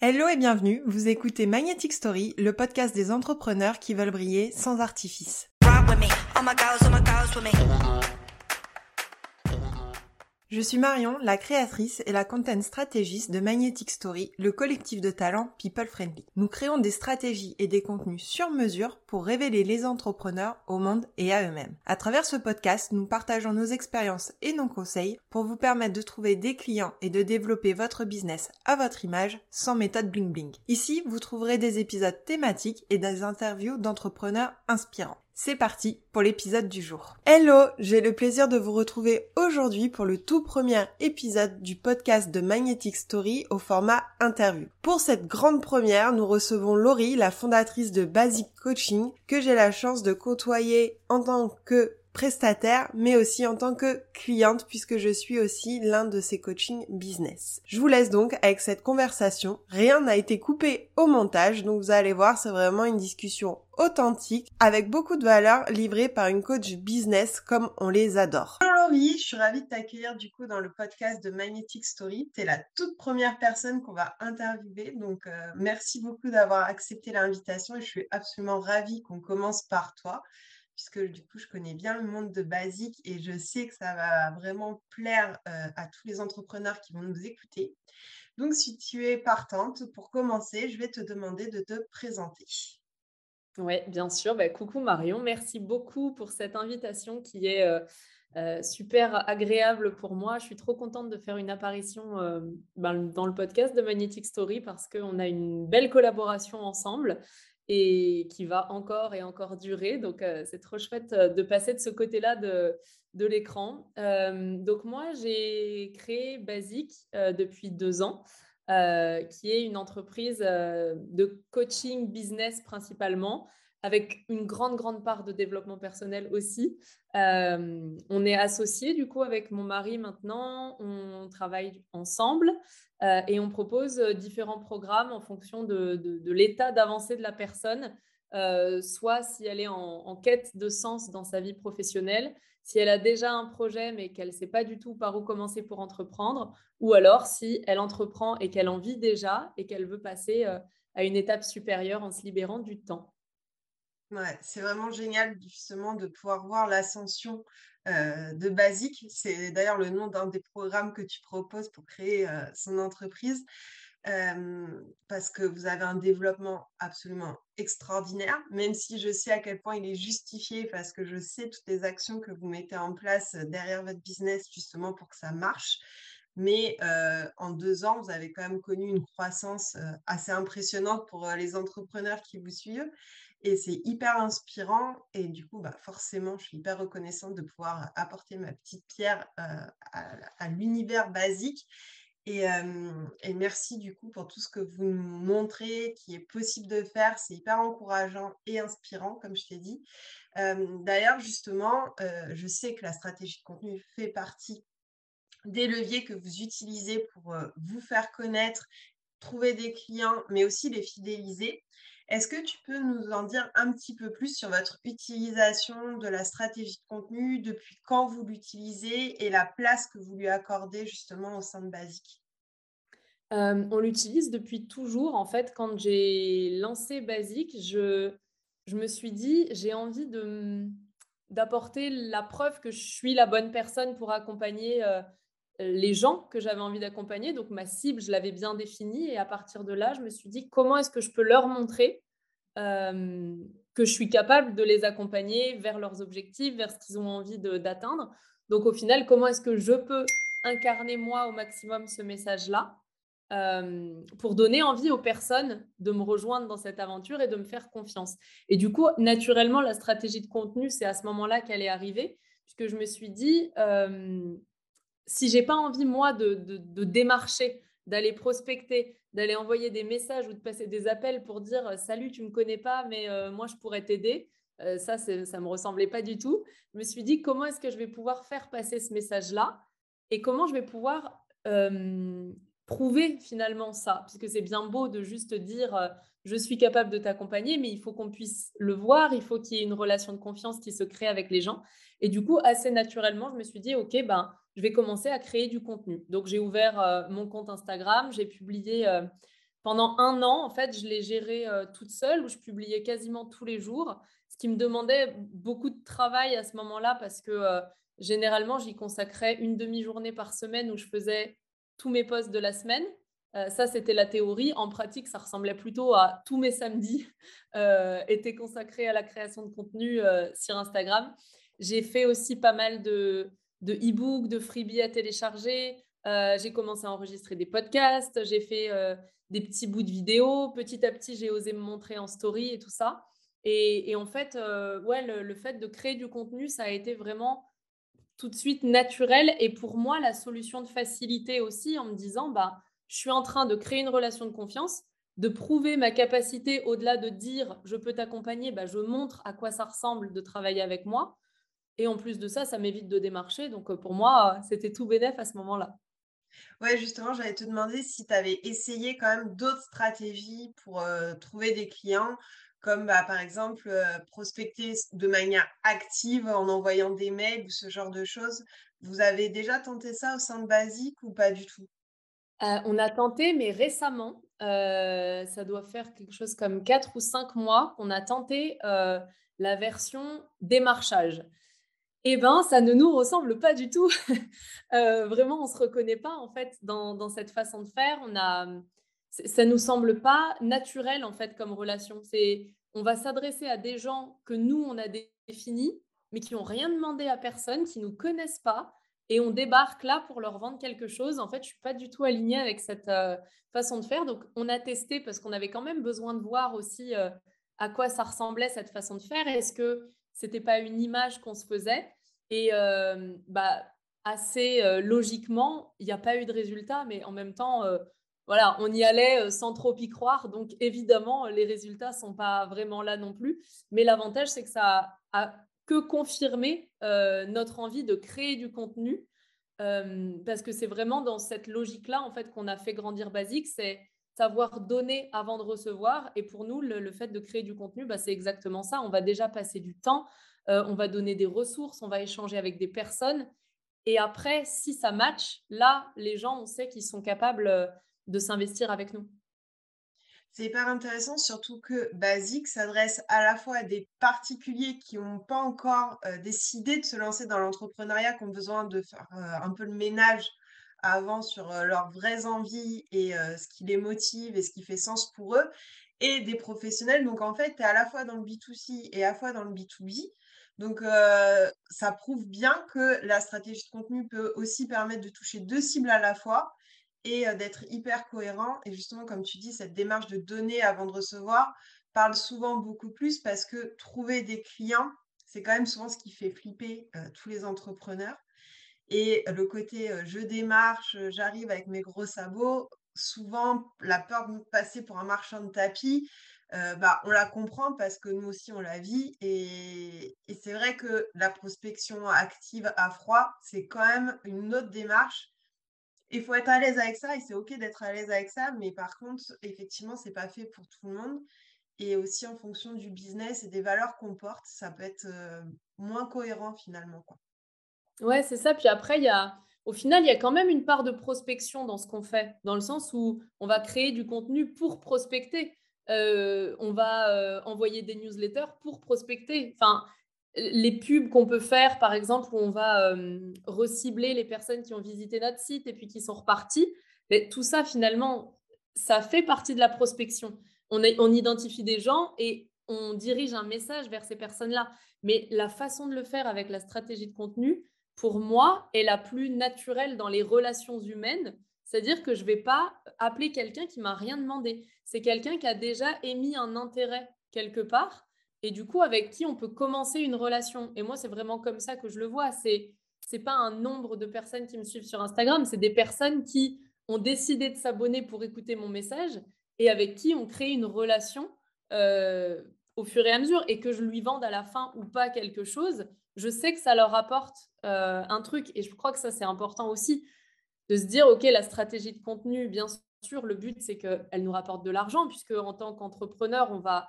Hello et bienvenue, vous écoutez Magnetic Story, le podcast des entrepreneurs qui veulent briller sans artifice. Je suis Marion, la créatrice et la content stratégiste de Magnetic Story, le collectif de talents People Friendly. Nous créons des stratégies et des contenus sur mesure pour révéler les entrepreneurs au monde et à eux-mêmes. À travers ce podcast, nous partageons nos expériences et nos conseils pour vous permettre de trouver des clients et de développer votre business à votre image sans méthode bling bling. Ici, vous trouverez des épisodes thématiques et des interviews d'entrepreneurs inspirants. C'est parti pour l'épisode du jour. Hello, j'ai le plaisir de vous retrouver aujourd'hui pour le tout premier épisode du podcast de Magnetic Story au format interview. Pour cette grande première, nous recevons Laurie, la fondatrice de Basic Coaching, que j'ai la chance de côtoyer en tant que prestataire, mais aussi en tant que cliente, puisque je suis aussi l'un de ces coachings business. Je vous laisse donc avec cette conversation. Rien n'a été coupé au montage, donc vous allez voir, c'est vraiment une discussion authentique, avec beaucoup de valeur livrée par une coach business comme on les adore. Laurie, je suis ravie de t'accueillir du coup dans le podcast de Magnetic Story. Tu es la toute première personne qu'on va interviewer, donc euh, merci beaucoup d'avoir accepté l'invitation et je suis absolument ravie qu'on commence par toi puisque du coup, je connais bien le monde de Basique et je sais que ça va vraiment plaire euh, à tous les entrepreneurs qui vont nous écouter. Donc, si tu es partante, pour commencer, je vais te demander de te présenter. Oui, bien sûr. Bah, coucou Marion, merci beaucoup pour cette invitation qui est euh, euh, super agréable pour moi. Je suis trop contente de faire une apparition ben, dans le podcast de Magnetic Story parce qu'on a une belle collaboration ensemble et qui va encore et encore durer. Donc, euh, c'est trop chouette euh, de passer de ce côté-là de, l'écran. Euh, donc, moi, j'ai créé Basic depuis deux ans, qui est une entreprise de coaching business principalement avec une grande, grande part de développement personnel aussi. Euh, on est associés du coup avec mon mari maintenant, on travaille ensemble euh, et on propose différents programmes en fonction de, l'état d'avancée de la personne, euh, soit si elle est en, quête de sens dans sa vie professionnelle, si elle a déjà un projet mais qu'elle ne sait pas du tout par où commencer pour entreprendre, ou alors si elle entreprend et qu'elle en vit déjà et qu'elle veut passer à une étape supérieure en se libérant du temps. C'est vraiment génial justement de pouvoir voir l'ascension de Basique. C'est d'ailleurs le nom d'un des programmes que tu proposes pour créer son entreprise. parce que vous avez un développement absolument extraordinaire, même si je sais à quel point il est justifié, parce que je sais toutes les actions que vous mettez en place derrière votre business justement pour que ça marche. Mais en deux ans, vous avez quand même connu une croissance assez impressionnante pour les entrepreneurs qui vous suivent. Et c'est hyper inspirant. Et du coup, bah, forcément, je suis hyper reconnaissante de pouvoir apporter ma petite pierre à, l'univers basique. Et, et, merci du coup pour tout ce que vous nous montrez, qui est possible de faire. C'est hyper encourageant et inspirant, comme je t'ai dit. D'ailleurs, justement, je sais que la stratégie de contenu fait partie des leviers que vous utilisez pour vous faire connaître, trouver des clients, mais aussi les fidéliser. Est-ce que tu peux nous en dire un petit peu plus sur votre utilisation de la stratégie de contenu, depuis quand vous l'utilisez et la place que vous lui accordez justement au sein de Basic euh, On l'utilise depuis toujours. En fait, quand j'ai lancé Basic, je, je me suis dit, j'ai envie de d'apporter la preuve que je suis la bonne personne pour accompagner euh, les gens que j'avais envie d'accompagner. Donc ma cible, je l'avais bien définie. Et à partir de là, je me suis dit comment est-ce que je peux leur montrer euh, que je suis capable de les accompagner vers leurs objectifs, vers ce qu'ils ont envie d'atteindre? Donc au final, comment est-ce que je peux incarner moi au maximum ce message-là euh, pour donner envie aux personnes de me rejoindre dans cette aventure et de me faire confiance? Et du coup, naturellement, la stratégie de contenu, c'est à ce moment-là qu'elle est arrivée, puisque je me suis dit, euh, si j'ai pas envie, moi, de, démarcher, d'aller prospecter, d'aller envoyer des messages ou de passer des appels pour dire euh, salut, tu me connais pas, mais euh, moi, je pourrais t'aider. Euh, ça, ça me ressemblait pas du tout. Je me suis dit comment est-ce que je vais pouvoir faire passer ce message-là et comment je vais pouvoir prouver finalement ça, puisque c'est bien beau de juste dire je suis capable de t'accompagner, mais il faut qu'on puisse le voir, il faut qu'il y ait une relation de confiance qui se crée avec les gens. Et du coup, assez naturellement, je me suis dit, OK, ben, je vais commencer à créer du contenu. Donc, j'ai ouvert euh, mon compte Instagram, j'ai publié euh, pendant un an, en fait, je l'ai géré toute seule, où je publiais quasiment tous les jours, ce qui me demandait beaucoup de travail à ce moment-là parce que généralement, j'y consacrais une demi-journée par semaine où je faisais tous mes posts de la semaine. ça, c'était la théorie. En pratique, ça ressemblait plutôt à tous mes samedis étaient consacrés à la création de contenu sur Instagram. J'ai fait aussi pas mal de, de e-books, de freebies à télécharger. j'ai commencé à enregistrer des podcasts. J'ai fait des petits bouts de vidéos. Petit à petit, j'ai osé me montrer en story et tout ça. Et, en fait, ouais, le, fait de créer du contenu, ça a été vraiment tout de suite naturel et pour moi la solution de facilité aussi en me disant bah je suis en train de créer une relation de confiance, de prouver ma capacité au-delà de dire je peux t'accompagner, bah, je montre à quoi ça ressemble de travailler avec moi. Et en plus de ça, ça m'évite de démarcher. Donc pour moi, c'était tout bénéf à ce moment-là. Ouais, justement, j'allais te demander si tu avais essayé quand même d'autres stratégies pour trouver des clients comme bah, par exemple prospecter de manière active en envoyant des mails ou ce genre de choses. Vous avez déjà tenté ça au sein de Basique ou pas du tout? On a tenté, mais récemment, ça doit faire quelque chose comme 4 ou 5 mois qu'on a tenté la version démarchage. Eh bien, ça ne nous ressemble pas du tout. vraiment, on ne se reconnaît pas en fait dans, cette façon de faire. On a, ça nous semble pas naturel en fait comme relation. C'est on va s'adresser à des gens que nous on a définis, mais qui n'ont rien demandé à personne, qui nous connaissent pas, et on débarque là pour leur vendre quelque chose. En fait, je suis pas du tout alignée avec cette euh, façon de faire. Donc, on a testé parce qu'on avait quand même besoin de voir aussi euh, à quoi ça ressemblait cette façon de faire. Est-ce que c'était pas une image qu'on se faisait Et euh, bah assez logiquement, il n'y a pas eu de résultat, mais en même temps voilà, on y allait euh, sans trop y croire. Donc, évidemment, les résultats ne sont pas vraiment là non plus. Mais l'avantage, c'est que ça a que confirmé euh, notre envie de créer du contenu. Euh, parce que c'est vraiment dans cette logique-là, en fait, qu'on a fait grandir Basique. C'est savoir donner avant de recevoir. Et pour nous, le, fait de créer du contenu, bah, c'est exactement ça. On va déjà passer du temps, on va donner des ressources, on va échanger avec des personnes. Et après, si ça match, là, les gens, on sait qu'ils sont capables de s'investir avec nous. C'est hyper intéressant, surtout que Basique s'adresse à la fois à des particuliers qui n'ont pas encore euh, décidé de se lancer dans l'entrepreneuriat, qui ont besoin de faire euh, un peu le ménage avant sur leurs vraies envies et ce qui les motive et ce qui fait sens pour eux, et des professionnels. Donc en fait, tu es à la fois dans le B2C et à la fois dans le B2B. Donc ça prouve bien que la stratégie de contenu peut aussi permettre de toucher deux cibles à la fois et d'être hyper cohérent. Et justement, comme tu dis, cette démarche de donner avant de recevoir parle souvent beaucoup plus parce que trouver des clients, c'est quand même souvent ce qui fait flipper tous les entrepreneurs. Et le côté je démarche, j'arrive avec mes gros sabots, souvent la peur de passer pour un marchand de tapis, bah, on la comprend parce que nous aussi on la vit. Et, c'est vrai que la prospection active à froid, c'est quand même une autre démarche il faut être à l'aise avec ça et c'est ok d'être à l'aise avec ça, mais par contre, effectivement, c'est pas fait pour tout le monde. Et aussi en fonction du business et des valeurs qu'on porte, ça peut être moins cohérent finalement. Ouais, c'est ça. Puis après, il y a, au final, il y a quand même une part de prospection dans ce qu'on fait, dans le sens où on va créer du contenu pour prospecter. Euh, on va euh, envoyer des newsletters pour prospecter. Enfin, les pubs qu'on peut faire, par exemple, où on va euh, recibler les personnes qui ont visité notre site et puis qui sont reparties, tout ça, finalement, ça fait partie de la prospection. On, on identifie des gens et on dirige un message vers ces personnes-là. Mais la façon de le faire avec la stratégie de contenu, pour moi, est la plus naturelle dans les relations humaines. C'est-à-dire que je ne vais pas appeler quelqu'un qui m'a rien demandé. C'est quelqu'un qui a déjà émis un intérêt quelque part et du coup avec qui on peut commencer une relation. Et moi, c'est vraiment comme ça que je le vois. C'est c'est pas un nombre de personnes qui me suivent sur Instagram, c'est des personnes qui ont décidé de s'abonner pour écouter mon message et avec qui on crée une relation euh, au fur et à mesure et que je lui vende à la fin ou pas quelque chose, je sais que ça leur apporte euh, un truc. Et je crois que ça, c'est important aussi de se dire, OK, la stratégie de contenu, bien sûr, le but, c'est qu'elle nous rapporte de l'argent, puisque en tant qu'entrepreneur, on va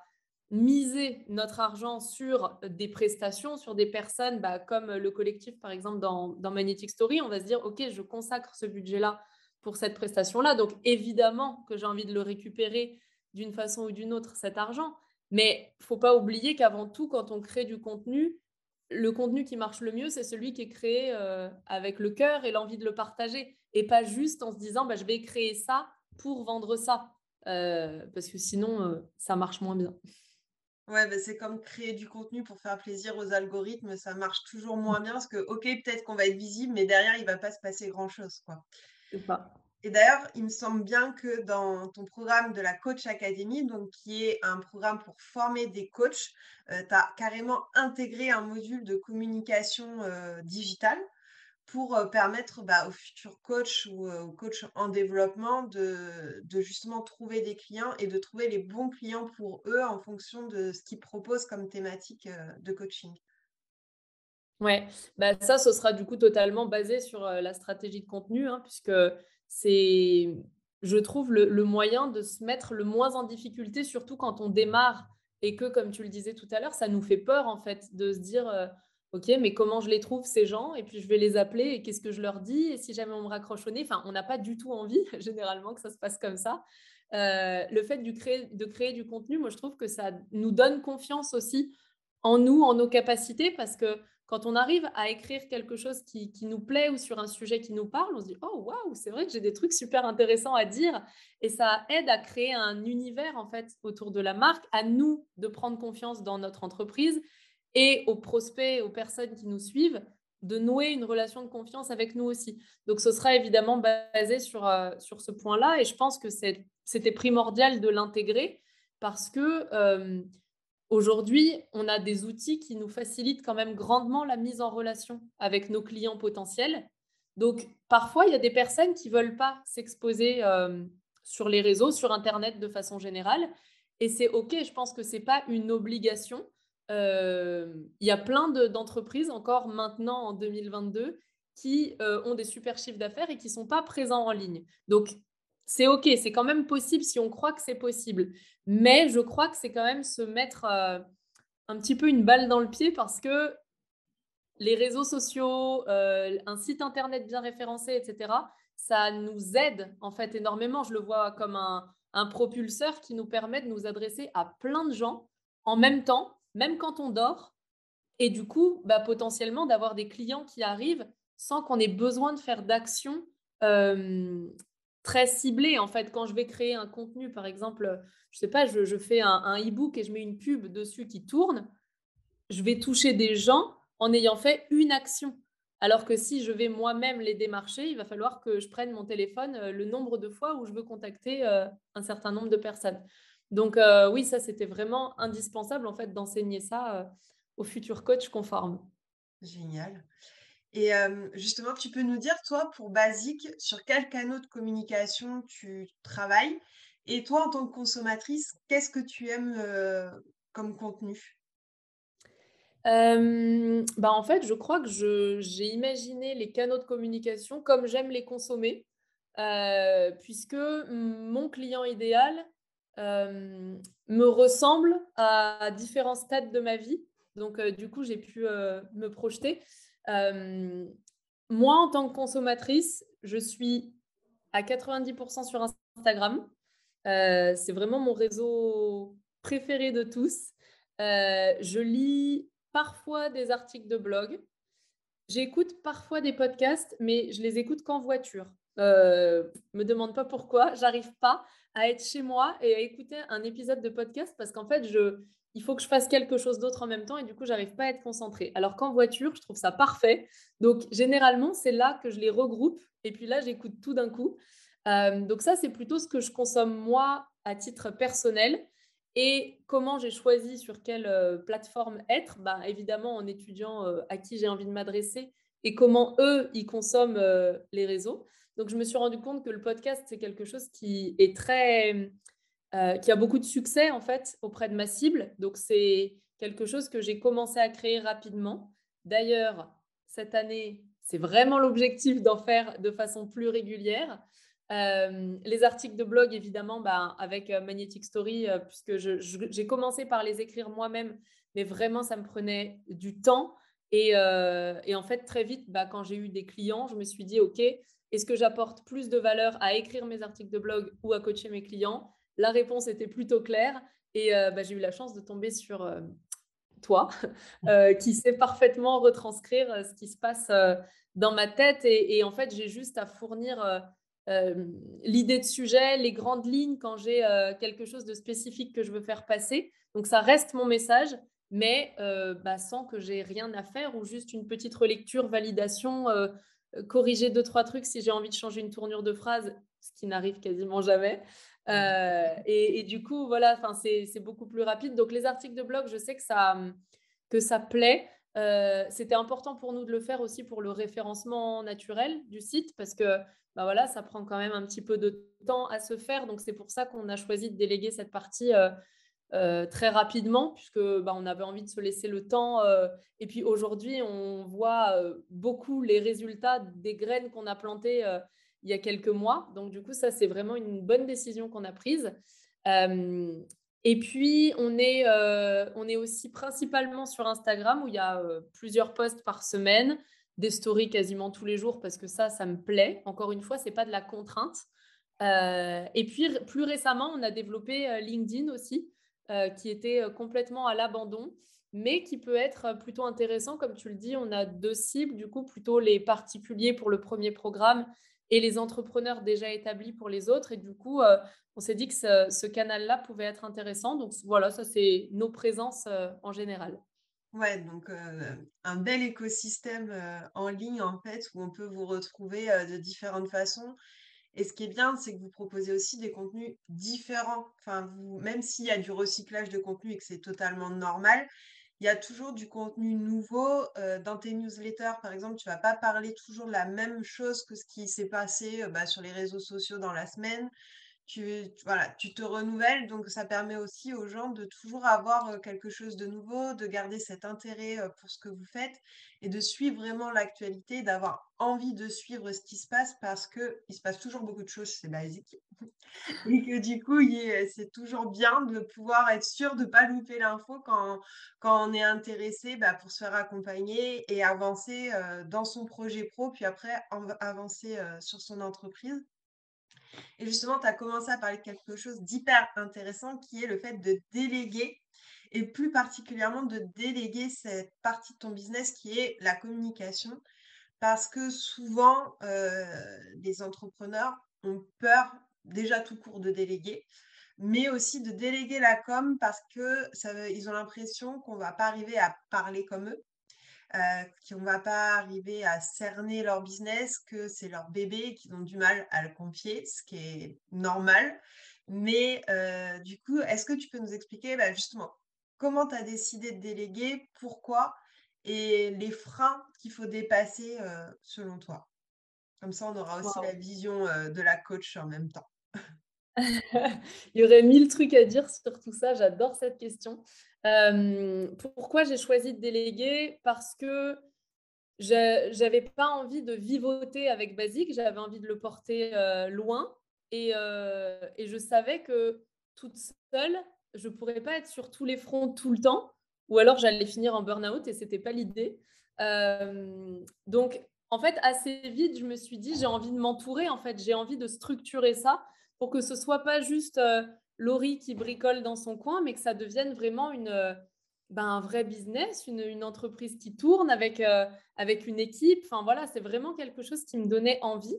miser notre argent sur des prestations, sur des personnes bah, comme le collectif, par exemple, dans, Magnetic Story, on va se dire, OK, je consacre ce budget-là pour cette prestation-là. Donc, évidemment que j'ai envie de le récupérer d'une façon ou d'une autre, cet argent. Mais il faut pas oublier qu'avant tout, quand on crée du contenu, le contenu qui marche le mieux, c'est celui qui est créé euh, avec le cœur et l'envie de le partager. Et pas juste en se disant, bah, je vais créer ça pour vendre ça. Euh, parce que sinon, euh, ça marche moins bien. Ouais, bah, c'est comme créer du contenu pour faire plaisir aux algorithmes, ça marche toujours moins bien parce que, ok, peut-être qu'on va être visible, mais derrière, il va pas se passer grand-chose, quoi. C'est pas. Et d'ailleurs, il me semble bien que dans ton programme de la Coach Academy, donc qui est un programme pour former des coachs, euh, tu as carrément intégré un module de communication euh, digitale pour euh, permettre bah, aux futurs coachs ou aux coachs en développement de, justement trouver des clients et de trouver les bons clients pour eux en fonction de ce qu'ils proposent comme thématique de coaching. Ouais, bah ça, ce sera du coup totalement basé sur la stratégie de contenu, hein, puisque c'est, je trouve, le, moyen de se mettre le moins en difficulté, surtout quand on démarre et que, comme tu le disais tout à l'heure, ça nous fait peur en fait de se dire, euh, ok, mais comment je les trouve ces gens? Et puis je vais les appeler et qu'est-ce que je leur dis? Et si jamais on me raccroche au nez, enfin, on n'a pas du tout envie généralement que ça se passe comme ça. Euh, le fait créer, de créer du contenu, moi je trouve que ça nous donne confiance aussi en nous, en nos capacités, parce que quand on arrive à écrire quelque chose qui, nous plaît ou sur un sujet qui nous parle, on se dit Oh, waouh, c'est vrai que j'ai des trucs super intéressants à dire. Et ça aide à créer un univers, en fait, autour de la marque, à nous de prendre confiance dans notre entreprise et aux prospects, aux personnes qui nous suivent, de nouer une relation de confiance avec nous aussi. Donc, ce sera évidemment basé sur, euh, sur ce point-là. Et je pense que c'était primordial de l'intégrer parce que. Euh, Aujourd'hui, on a des outils qui nous facilitent quand même grandement la mise en relation avec nos clients potentiels. Donc, parfois, il y a des personnes qui ne veulent pas s'exposer euh, sur les réseaux, sur Internet de façon générale. Et c'est OK, je pense que ce n'est pas une obligation. Euh, il y a plein d'entreprises encore maintenant en 2022 qui euh, ont des super chiffres d'affaires et qui ne sont pas présents en ligne. Donc, c'est OK, c'est quand même possible si on croit que c'est possible. Mais je crois que c'est quand même se mettre euh, un petit peu une balle dans le pied parce que les réseaux sociaux, euh, un site internet bien référencé, etc., ça nous aide en fait énormément. Je le vois comme un, propulseur qui nous permet de nous adresser à plein de gens en même temps, même quand on dort. Et du coup, bah, potentiellement d'avoir des clients qui arrivent sans qu'on ait besoin de faire d'action euh, très ciblé. En fait, quand je vais créer un contenu, par exemple, je sais pas, je, fais un, e-book et je mets une pub dessus qui tourne, je vais toucher des gens en ayant fait une action. Alors que si je vais moi-même les démarcher, il va falloir que je prenne mon téléphone euh, le nombre de fois où je veux contacter euh, un certain nombre de personnes. Donc euh, oui, ça c'était vraiment indispensable en fait d'enseigner ça aux futurs coachs conformes. Génial. Et justement, tu peux nous dire, toi, pour Basique, sur quels canaux de communication tu travailles? Et toi, en tant que consommatrice, qu'est-ce que tu aimes comme contenu? Bah en fait, je crois que j'ai imaginé les canaux de communication comme j'aime les consommer, puisque mon client idéal me ressemble à différents stades de ma vie. Donc, du coup, j'ai pu me projeter. Euh, moi, en tant que consommatrice, je suis à 90% sur Instagram. Euh, c'est vraiment mon réseau préféré de tous. Euh, je lis parfois des articles de blog. J'écoute parfois des podcasts, mais je les écoute qu'en voiture. Euh, me demande pas pourquoi. J'arrive pas à être chez moi et à écouter un épisode de podcast parce qu'en fait, je, il faut que je fasse quelque chose d'autre en même temps et du coup, j'arrive pas à être concentrée. Alors qu'en voiture, je trouve ça parfait. Donc, généralement, c'est là que je les regroupe et puis là, j'écoute tout d'un coup. Euh, donc, ça, c'est plutôt ce que je consomme moi à titre personnel. Et comment j'ai choisi sur quelle euh, plateforme être? Bah, Évidemment, en étudiant euh, à qui j'ai envie de m'adresser et comment eux, ils consomment les réseaux. Donc, je me suis rendu compte que le podcast, c'est quelque chose qui est très euh, qui a beaucoup de succès en fait auprès de ma cible. Donc c'est quelque chose que j'ai commencé à créer rapidement. D'ailleurs, cette année, c'est vraiment l'objectif d'en faire de façon plus régulière. Euh, les articles de blog, évidemment, bah, avec euh, Magnetic Story, puisque j'ai commencé par les écrire moi-même, mais vraiment, ça me prenait du temps. Et, en fait, très vite, bah, quand j'ai eu des clients, je me suis dit, OK, est-ce que j'apporte plus de valeur à écrire mes articles de blog ou à coacher mes clients La réponse était plutôt claire et euh, bah, j'ai eu la chance de tomber sur euh, toi, euh, qui sait parfaitement retranscrire ce qui se passe dans ma tête. Et, en fait, j'ai juste à fournir l'idée de sujet, les grandes lignes quand j'ai quelque chose de spécifique que je veux faire passer. Donc, ça reste mon message, mais bah, sans que j'ai rien à faire ou juste une petite relecture, validation, corriger deux, trois trucs si j'ai envie de changer une tournure de phrase, ce qui n'arrive quasiment jamais. Euh, et, du coup, voilà, c'est beaucoup plus rapide. Donc, les articles de blog, je sais que ça, que ça plaît. Euh, c'était important pour nous de le faire aussi pour le référencement naturel du site parce que bah voilà, ça prend quand même un petit peu de temps à se faire. Donc, c'est pour ça qu'on a choisi de déléguer cette partie euh, très rapidement puisque bah, on avait envie de se laisser le temps. et puis aujourd'hui, on voit beaucoup les résultats des graines qu'on a plantées il y a quelques mois. Donc, du coup, ça, c'est vraiment une bonne décision qu'on a prise. Euh, et puis, on est, euh, on est aussi principalement sur Instagram où il y a euh, plusieurs posts par semaine, des stories quasiment tous les jours parce que ça, ça me plaît. Encore une fois, ce n'est pas de la contrainte. et puis, plus récemment, on a développé LinkedIn aussi, qui était complètement à l'abandon mais qui peut être plutôt intéressant. Comme tu le dis, on a deux cibles, du coup, plutôt les particuliers pour le premier programme et les entrepreneurs déjà établis pour les autres. Et du coup, euh, on s'est dit que ce, canal-là pouvait être intéressant. Donc voilà, ça c'est nos présences euh, en général. Ouais, donc euh, un bel écosystème en ligne en fait où on peut vous retrouver de différentes façons. Et ce qui est bien, c'est que vous proposez aussi des contenus différents. Enfin, même s'il y a du recyclage de contenu et que c'est totalement normal, il y a toujours du contenu nouveau. Euh, dans tes newsletters, par exemple, tu vas pas parler toujours de la même chose que ce qui s'est passé euh, bah, sur les réseaux sociaux dans la semaine. Tu, voilà, tu te renouvelles, donc ça permet aussi aux gens de toujours avoir quelque chose de nouveau, de garder cet intérêt pour ce que vous faites et de suivre vraiment l'actualité, d'avoir envie de suivre ce qui se passe parce que il se passe toujours beaucoup de choses, c'est basique. et que du coup, c'est toujours bien de pouvoir être sûr de ne pas louper l'info quand, quand on est intéressé bah, pour se faire accompagner et avancer dans son projet pro, puis après avancer sur son entreprise. Et justement, tu as commencé à parler de quelque chose d'hyper intéressant qui est le fait de déléguer et plus particulièrement de déléguer cette partie de ton business qui est la communication. Parce que souvent, euh, les entrepreneurs ont peur déjà tout court de déléguer, mais aussi de déléguer la com parce que ça, ils ont l'impression qu'on ne va pas arriver à parler comme eux, euh, qu'on ne va pas arriver à cerner leur business, que c'est leur bébé et qu'ils ont du mal à le confier, ce qui est normal. Mais euh, du coup, est-ce que tu peux nous expliquer bah, justement comment tu as décidé de déléguer, pourquoi et les freins qu'il faut dépasser euh, selon toi? Comme ça, on aura aussi la vision euh, de la coach en même temps. Il y aurait mille trucs à dire sur tout ça. J'adore cette question. Pourquoi j'ai choisi de déléguer? Parce que je n'avais pas envie de vivoter avec Basique, j'avais envie de le porter euh, loin. Et, et, je savais que toute seule, je ne pourrais pas être sur tous les fronts tout le temps, ou alors j'allais finir en burn-out et ce n'était pas l'idée. donc, en fait, assez vite, je me suis dit, j'ai envie de m'entourer, en fait, j'ai envie de structurer ça pour que ce soit pas juste euh, Laurie qui bricole dans son coin, mais que ça devienne vraiment euh, ben, un vrai business, une, entreprise qui tourne avec, euh, avec une équipe. Enfin voilà, c'est vraiment quelque chose qui me donnait envie.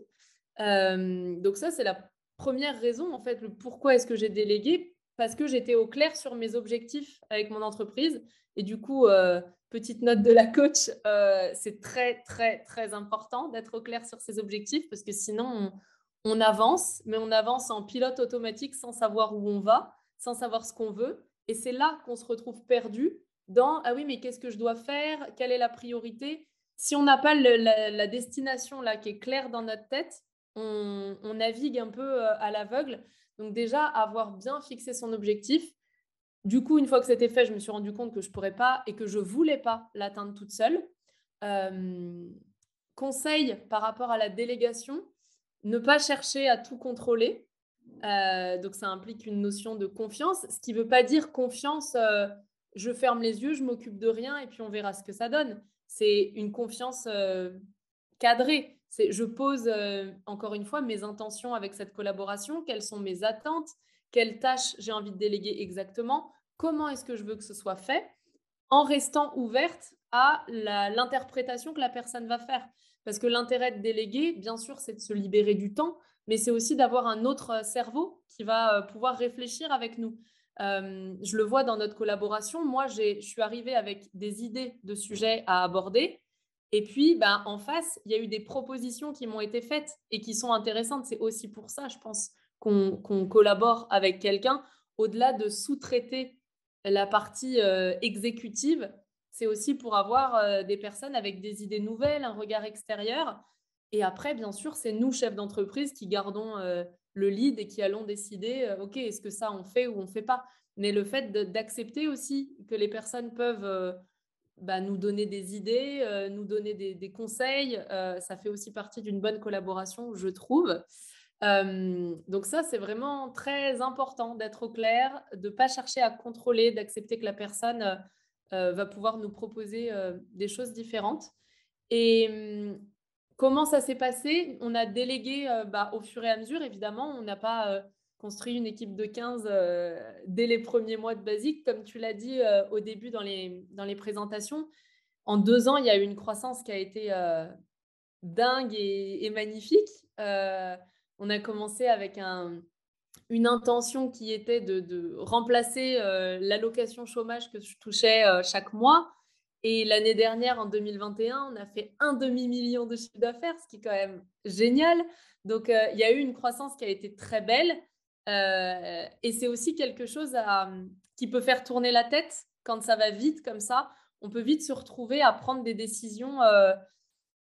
donc ça, c'est la première raison, en fait, le pourquoi est-ce que j'ai délégué Parce que j'étais au clair sur mes objectifs avec mon entreprise. Et du coup, petite note de la coach, c'est très, très, très important d'être au clair sur ses objectifs parce que sinon, on, avance, mais on avance en pilote automatique sans savoir où on va, sans savoir ce qu'on veut. Et c'est là qu'on se retrouve perdu dans Ah oui, mais qu'est-ce que je dois faire? Quelle est la priorité? Si on n'a pas la, destination là qui est claire dans notre tête, on, on navigue un peu à l'aveugle. Donc déjà, avoir bien fixé son objectif, du coup, une fois que c'était fait, je me suis rendu compte que je ne pourrais pas et que je ne voulais pas l'atteindre toute seule. Euh, conseil par rapport à la délégation, ne pas chercher à tout contrôler. Euh, donc, ça implique une notion de confiance, ce qui ne veut pas dire confiance, euh, je ferme les yeux, je m'occupe de rien et puis on verra ce que ça donne. C'est une confiance cadrée. C'est, je pose euh, encore une fois mes intentions avec cette collaboration, quelles sont mes attentes, quelles tâches j'ai envie de déléguer exactement, comment est-ce que je veux que ce soit fait, en restant ouverte à l'interprétation que la personne va faire. Parce que l'intérêt de déléguer, bien sûr, c'est de se libérer du temps, mais c'est aussi d'avoir un autre cerveau qui va euh, pouvoir réfléchir avec nous. Euh, je le vois dans notre collaboration. Moi, je suis arrivée avec des idées de sujets à aborder. Et puis, ben, en face, il y a eu des propositions qui m'ont été faites et qui sont intéressantes. C'est aussi pour ça, je pense, qu'on collabore avec quelqu'un. Au-delà de sous-traiter la partie euh, exécutive, c'est aussi pour avoir euh, des personnes avec des idées nouvelles, un regard extérieur. Et après, bien sûr, c'est nous, chefs d'entreprise, qui gardons le lead et qui allons décider, euh, OK, est-ce que ça on fait ou on fait pas Mais le fait d'accepter aussi que les personnes peuvent euh, bah, nous donner des idées, euh, nous donner des, conseils, ça fait aussi partie d'une bonne collaboration, je trouve. donc ça, c'est vraiment très important d'être au clair, de ne pas chercher à contrôler, d'accepter que la personne va pouvoir nous proposer des choses différentes. Et hum, Comment ça s'est passé? On a délégué euh, bah, au fur et à mesure, évidemment. On n'a pas euh, construit une équipe de 15 euh, dès les premiers mois de Basique, comme tu l'as dit au début dans les, dans les présentations. En deux ans, il y a eu une croissance qui a été dingue et, magnifique. on a commencé avec un, une intention qui était de, remplacer l'allocation chômage que je touchais chaque mois et l'année dernière, en 2021, on a fait un demi-million de chiffre d'affaires, ce qui est quand même génial. Donc, euh, il y a eu une croissance qui a été très belle. Euh, et c'est aussi quelque chose qui peut faire tourner la tête quand ça va vite comme ça. On peut vite se retrouver à prendre des décisions euh,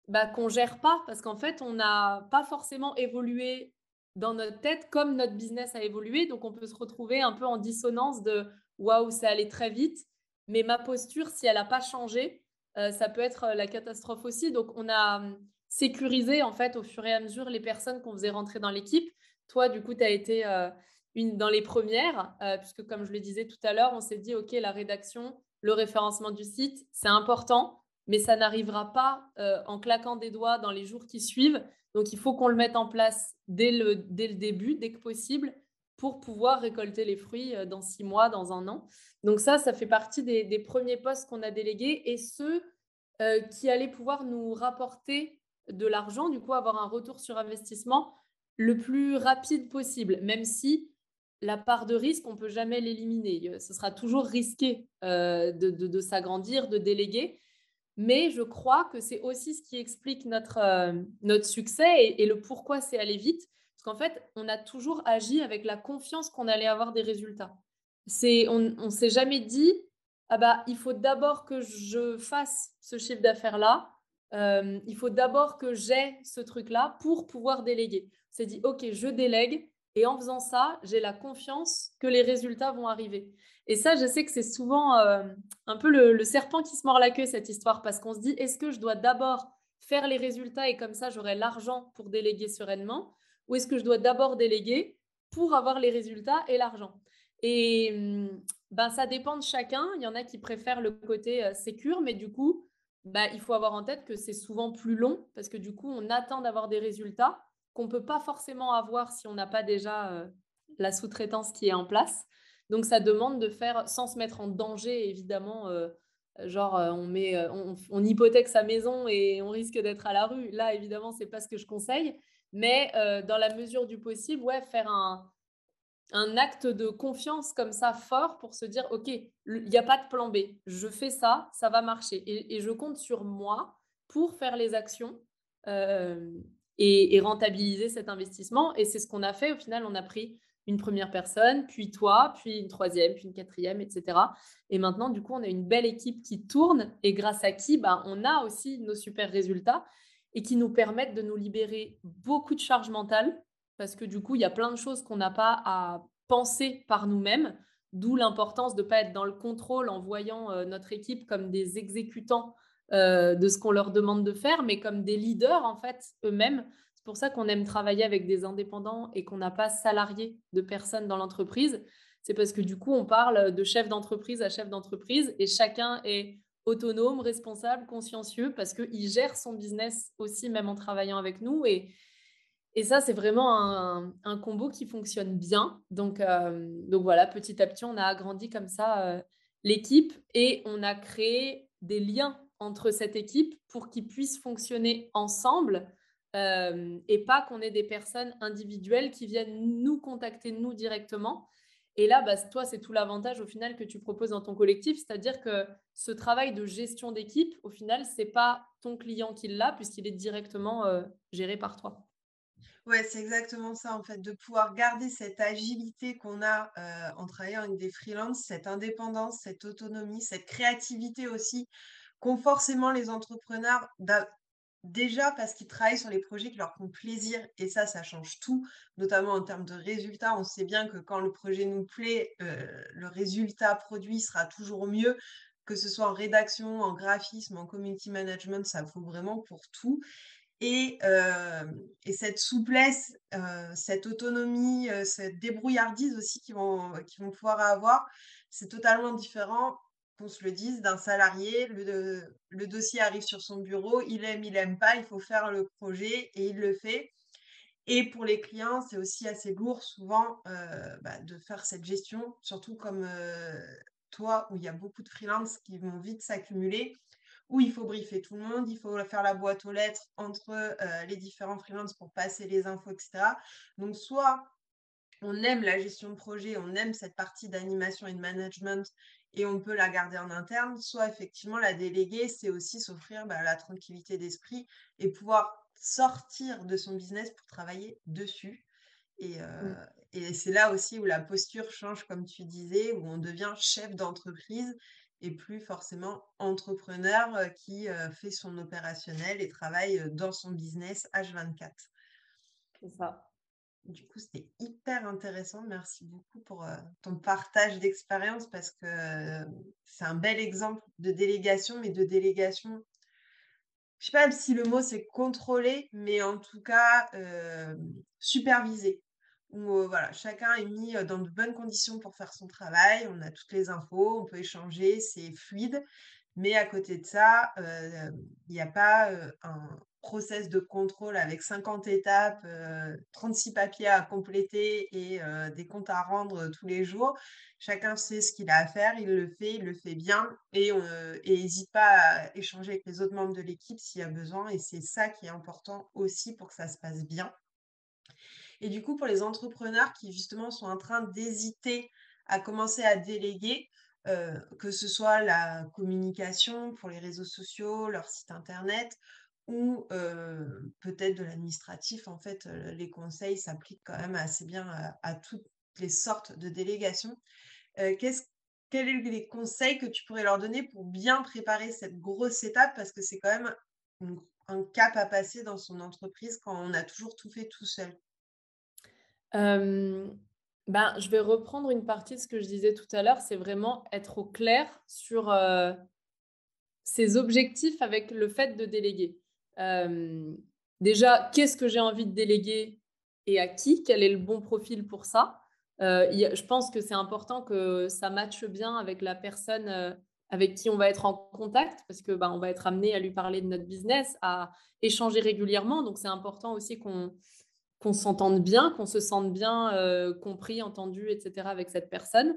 bah, qu'on gère pas parce qu'en fait, on n'a pas forcément évolué dans notre tête comme notre business a évolué. Donc, on peut se retrouver un peu en dissonance de waouh, ça allait très vite mais ma posture, si elle n'a pas changé, euh, ça peut être euh, la catastrophe aussi. Donc, on a hum, sécurisé, en fait, au fur et à mesure, les personnes qu'on faisait rentrer dans l'équipe. Toi, du coup, tu as été euh, une dans les premières, puisque, comme je le disais tout à l'heure, on s'est dit, OK, la rédaction, le référencement du site, c'est important, mais ça n'arrivera pas en claquant des doigts dans les jours qui suivent. Donc, il faut qu'on le mette en place dès le, dès le début, dès que possible, pour pouvoir récolter les fruits euh, dans six mois, dans un an. Donc ça, ça fait partie des, premiers postes qu'on a délégués et ceux euh, qui allaient pouvoir nous rapporter de l'argent, du coup avoir un retour sur investissement le plus rapide possible, même si la part de risque, on ne peut jamais l'éliminer. Euh, ce sera toujours risqué de, s'agrandir, de déléguer. Mais je crois que c'est aussi ce qui explique notre, notre succès et, le pourquoi c'est aller vite parce qu'en fait, on a toujours agi avec la confiance qu'on allait avoir des résultats. C'est, on ne s'est jamais dit, ah bah, il faut d'abord que je fasse ce chiffre d'affaires-là, euh, il faut d'abord que j'ai ce truc-là pour pouvoir déléguer. On s'est dit, OK, je délègue, et en faisant ça, j'ai la confiance que les résultats vont arriver. Et ça, je sais que c'est souvent euh, un peu le, serpent qui se mord la queue, cette histoire, parce qu'on se dit, est-ce que je dois d'abord faire les résultats et comme ça, j'aurai l'argent pour déléguer sereinement ou est-ce que je dois d'abord déléguer pour avoir les résultats et l'argent? Et hum, ben, ça dépend de chacun. Il y en a qui préfèrent le côté euh, sécure, mais du coup, ben, il faut avoir en tête que c'est souvent plus long parce que du coup, on attend d'avoir des résultats qu'on ne peut pas forcément avoir si on n'a pas déjà euh, la sous-traitance qui est en place. Donc, ça demande de faire sans se mettre en danger, évidemment. Euh, genre, on, met, on, on, hypothèque sa maison et on risque d'être à la rue. Là, évidemment, ce n'est pas ce que je conseille. Mais euh, dans la mesure du possible, ouais, faire un, acte de confiance comme ça fort pour se dire, OK, il n'y a pas de plan B. Je fais ça, ça va marcher. Et, je compte sur moi pour faire les actions euh, et, rentabiliser cet investissement. Et c'est ce qu'on a fait. Au final, on a pris une première personne, puis toi, puis une troisième, puis une quatrième, etc. Et maintenant, du coup, on a une belle équipe qui tourne et grâce à qui bah, on a aussi nos super résultats et qui nous permettent de nous libérer beaucoup de charges mentales parce que du coup, il y a plein de choses qu'on n'a pas à penser par nous-mêmes, d'où l'importance de ne pas être dans le contrôle en voyant euh, notre équipe comme des exécutants euh, de ce qu'on leur demande de faire, mais comme des leaders en fait eux-mêmes. C'est pour ça qu'on aime travailler avec des indépendants et qu'on n'a pas salarié de personnes dans l'entreprise. C'est parce que du coup, on parle de chef d'entreprise à chef d'entreprise et chacun est autonome, responsable, consciencieux, parce qu'il gère son business aussi, même en travaillant avec nous. Et, ça, c'est vraiment un, combo qui fonctionne bien. Donc, euh, donc voilà, petit à petit, on a agrandi comme ça euh, l'équipe et on a créé des liens entre cette équipe pour qu'ils puissent fonctionner ensemble euh, et pas qu'on ait des personnes individuelles qui viennent nous contacter, nous directement. Et là, bah, toi, c'est tout l'avantage au final que tu proposes dans ton collectif, c'est-à-dire que ce travail de gestion d'équipe, au final, c'est pas ton client qui l'a, puisqu'il est directement euh, géré par toi. Ouais, c'est exactement ça, en fait, de pouvoir garder cette agilité qu'on a euh, en travaillant avec des freelances, cette indépendance, cette autonomie, cette créativité aussi qu'ont forcément les entrepreneurs Déjà parce qu'ils travaillent sur les projets qui leur font plaisir et ça, ça change tout, notamment en termes de résultats. On sait bien que quand le projet nous plaît, euh, le résultat produit sera toujours mieux, que ce soit en rédaction, en graphisme, en community management, ça vaut vraiment pour tout. Et, euh, cette souplesse, euh, cette autonomie, cette débrouillardise aussi qu'ils vont, pouvoir avoir, c'est totalement différent qu'on se le dise, d'un salarié. Le, dossier arrive sur son bureau, il aime, il aime pas, il faut faire le projet et il le fait. Et pour les clients, c'est aussi assez lourd souvent euh, bah, de faire cette gestion, surtout comme euh, toi, où il y a beaucoup de freelances qui vont vite s'accumuler, où il faut briefer tout le monde, il faut faire la boîte aux lettres entre euh, les différents freelances pour passer les infos, etc. Donc, soit on aime la gestion de projet, on aime cette partie d'animation et de management et on peut la garder en interne, soit effectivement la déléguer, c'est aussi s'offrir bah, la tranquillité d'esprit et pouvoir sortir de son business pour travailler dessus. Et, euh, mmh. et c'est là aussi où la posture change, comme tu disais, où on devient chef d'entreprise et plus forcément entrepreneur euh, qui euh, fait son opérationnel et travaille dans son business H24. C'est ça. Du coup, c'était hyper intéressant. Merci beaucoup pour euh, ton partage d'expérience parce que euh, c'est un bel exemple de délégation, mais de délégation. Je sais pas si le mot c'est contrôler, mais en tout cas euh, superviser. Où voilà, chacun est mis dans de bonnes conditions pour faire son travail. On a toutes les infos, on peut échanger, c'est fluide. Mais à côté de ça, il n'y a pas un, process de contrôle avec 50 étapes, 36 papiers à compléter et des comptes à rendre tous les jours. Chacun sait ce qu'il a à faire, il le fait, il le fait bien et n'hésite pas à échanger avec les autres membres de l'équipe s'il y a besoin. Et c'est ça qui est important aussi pour que ça se passe bien. Et du coup, pour les entrepreneurs qui justement sont en train d'hésiter à commencer à déléguer, que ce soit la communication pour les réseaux sociaux, leur site internet, ou peut-être de l'administratif. En fait, les conseils s'appliquent quand même assez bien à, toutes les sortes de délégations. Quels sont les conseils que tu pourrais leur donner pour bien préparer cette grosse étape? Parce que c'est quand même un cap à passer dans son entreprise quand on a toujours tout fait tout seul. ben, je vais reprendre une partie de ce que je disais tout à l'heure, c'est vraiment être au clair sur ses objectifs avec le fait de déléguer déjà, qu'est-ce que j'ai envie de déléguer et à qui? Quel est le bon profil pour ça? Je pense que c'est important que ça matche bien avec la personne avec qui on va être en contact parce que bah, on va être amené à lui parler de notre business, à échanger régulièrement. Donc, c'est important aussi qu'on qu'on s'entende bien, qu'on se sente bien compris, entendu, etc. avec cette personne.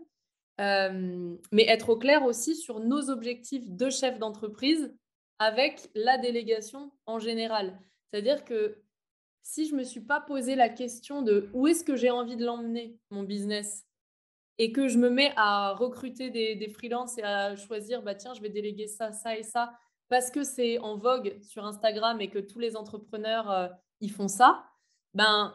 mais être au clair aussi sur nos objectifs de chef d'entreprise avec la délégation en général. C'est-à-dire que si je ne me suis pas posé la question de où est-ce que j'ai envie de l'emmener, mon business, et que je me mets à recruter des, des freelances et à choisir, bah tiens, je vais déléguer ça, ça et ça, parce que c'est en vogue sur Instagram et que tous les entrepreneurs euh, y font ça, ben